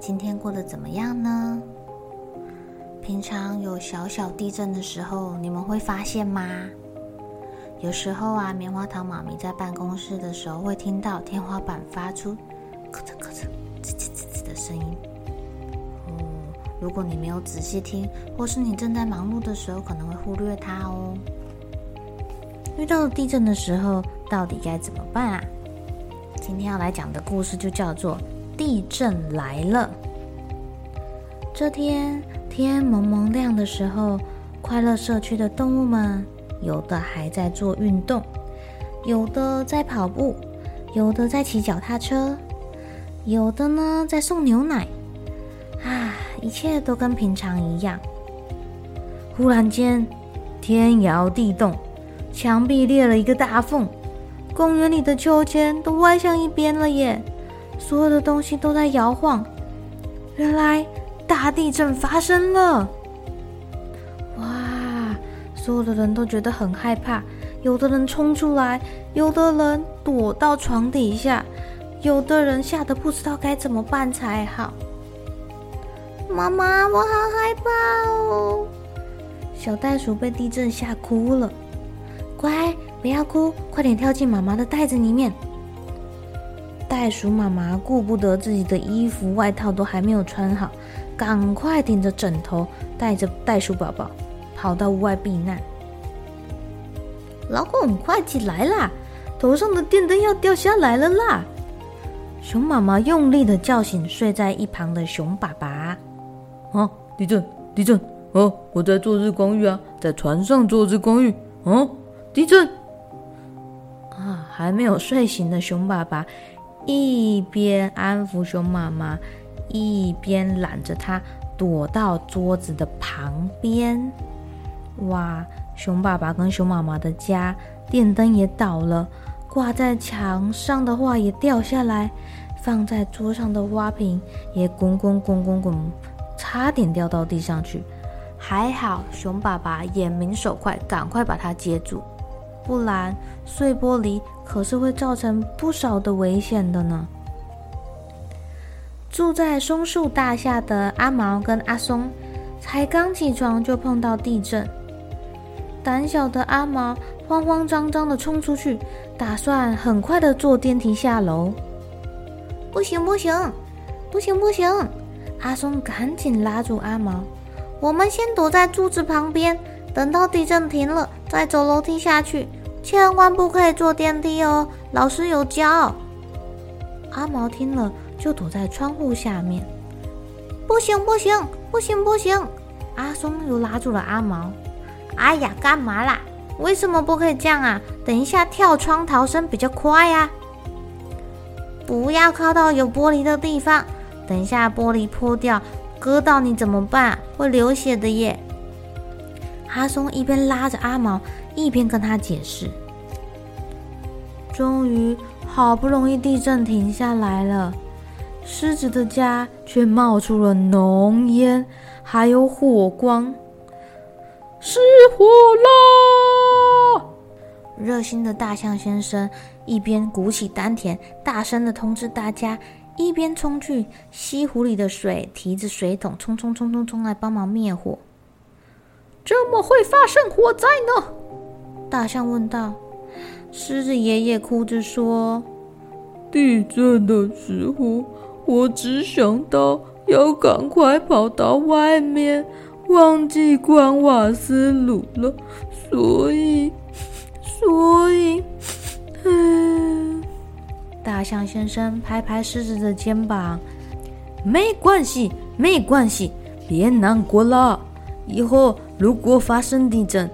今天过得怎么样呢？平常有小小地震的时候，你们会发现吗？有时候啊，棉花糖妈咪在办公室的时候，会听到天花板发出咯吱咯吱、吱吱吱吱的声音。哦，如果你没有仔细听，或是你正在忙碌的时候，可能会忽略它哦。遇到地震的时候，到底该怎么办啊？今天要来讲的故事就叫做《地震来了》。这天。天蒙蒙亮的时候，快乐社区的动物们，有的还在做运动，有的在跑步，有的在骑脚踏车，有的呢在送牛奶。啊，一切都跟平常一样。忽然间，天摇地动，墙壁裂了一个大缝，公园里的秋千都歪向一边了耶！所有的东西都在摇晃。原来。大地震发生了！哇，所有的人都觉得很害怕，有的人冲出来，有的人躲到床底下，有的人吓得不知道该怎么办才好。妈妈，我好害怕哦！小袋鼠被地震吓哭了。乖，不要哭，快点跳进妈妈的袋子里面。袋鼠妈妈顾不得自己的衣服、外套都还没有穿好。赶快顶着枕头，带着袋鼠宝宝跑到屋外避难。老公，快起来啦！头上的电灯要掉下来了啦！熊妈妈用力的叫醒睡在一旁的熊爸爸。啊，地震！地震！哦，我在做日光浴啊，在船上做日光浴。哦，地震！啊，还没有睡醒的熊爸爸一边安抚熊妈妈。一边揽着它躲到桌子的旁边，哇！熊爸爸跟熊妈妈的家电灯也倒了，挂在墙上的画也掉下来，放在桌上的花瓶也滚滚滚滚滚，差点掉到地上去。还好熊爸爸眼明手快，赶快把它接住，不然碎玻璃可是会造成不少的危险的呢。住在松树大厦的阿毛跟阿松，才刚起床就碰到地震。胆小的阿毛慌慌张张的冲出去，打算很快的坐电梯下楼。不行不行，不行不行！阿松赶紧拉住阿毛，我们先躲在柱子旁边，等到地震停了再走楼梯下去，千万不可以坐电梯哦，老师有教。阿毛听了。就躲在窗户下面，不行不行不行不行！阿松又拉住了阿毛。哎呀，干嘛啦？为什么不可以这样啊？等一下跳窗逃生比较快呀！不要靠到有玻璃的地方，等一下玻璃破掉，割到你怎么办？会流血的耶！阿松一边拉着阿毛，一边跟他解释。终于，好不容易地震停下来了。狮子的家却冒出了浓烟，还有火光，失火啦！热心的大象先生一边鼓起丹田，大声的通知大家，一边冲去西湖里的水，提着水桶冲冲冲冲冲来帮忙灭火。怎么会发生火灾呢？大象问道。狮子爷爷哭着说：“地震的时候。”我只想到要赶快跑到外面，忘记关瓦斯炉了，所以，所以，嗯。大象先生拍拍狮子的肩膀，没关系，没关系，别难过了。以后如果发生地震，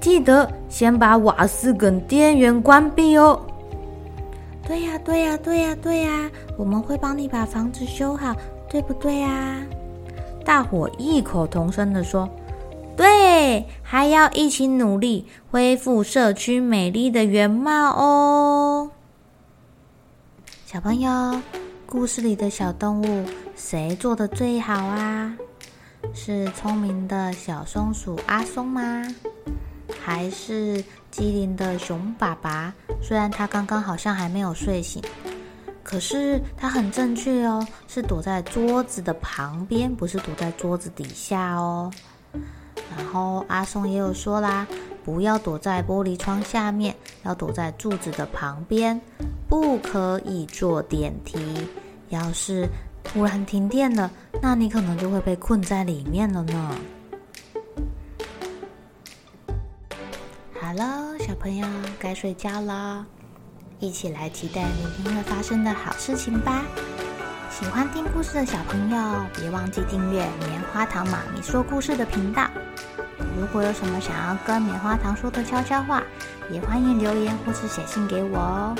记得先把瓦斯跟电源关闭哦。对呀，对呀，对呀，对呀，我们会帮你把房子修好，对不对呀？大伙异口同声的说：“对，还要一起努力，恢复社区美丽的原貌哦。”小朋友，故事里的小动物谁做的最好啊？是聪明的小松鼠阿松吗？还是机灵的熊爸爸？虽然他刚刚好像还没有睡醒，可是他很正确哦，是躲在桌子的旁边，不是躲在桌子底下哦。然后阿松也有说啦，不要躲在玻璃窗下面，要躲在柱子的旁边。不可以坐电梯。要是突然停电了，那你可能就会被困在里面了呢。好了，小朋友该睡觉了，一起来期待明天会发生的好事情吧。喜欢听故事的小朋友，别忘记订阅棉花糖妈咪说故事的频道。如果有什么想要跟棉花糖说的悄悄话，也欢迎留言或是写信给我哦。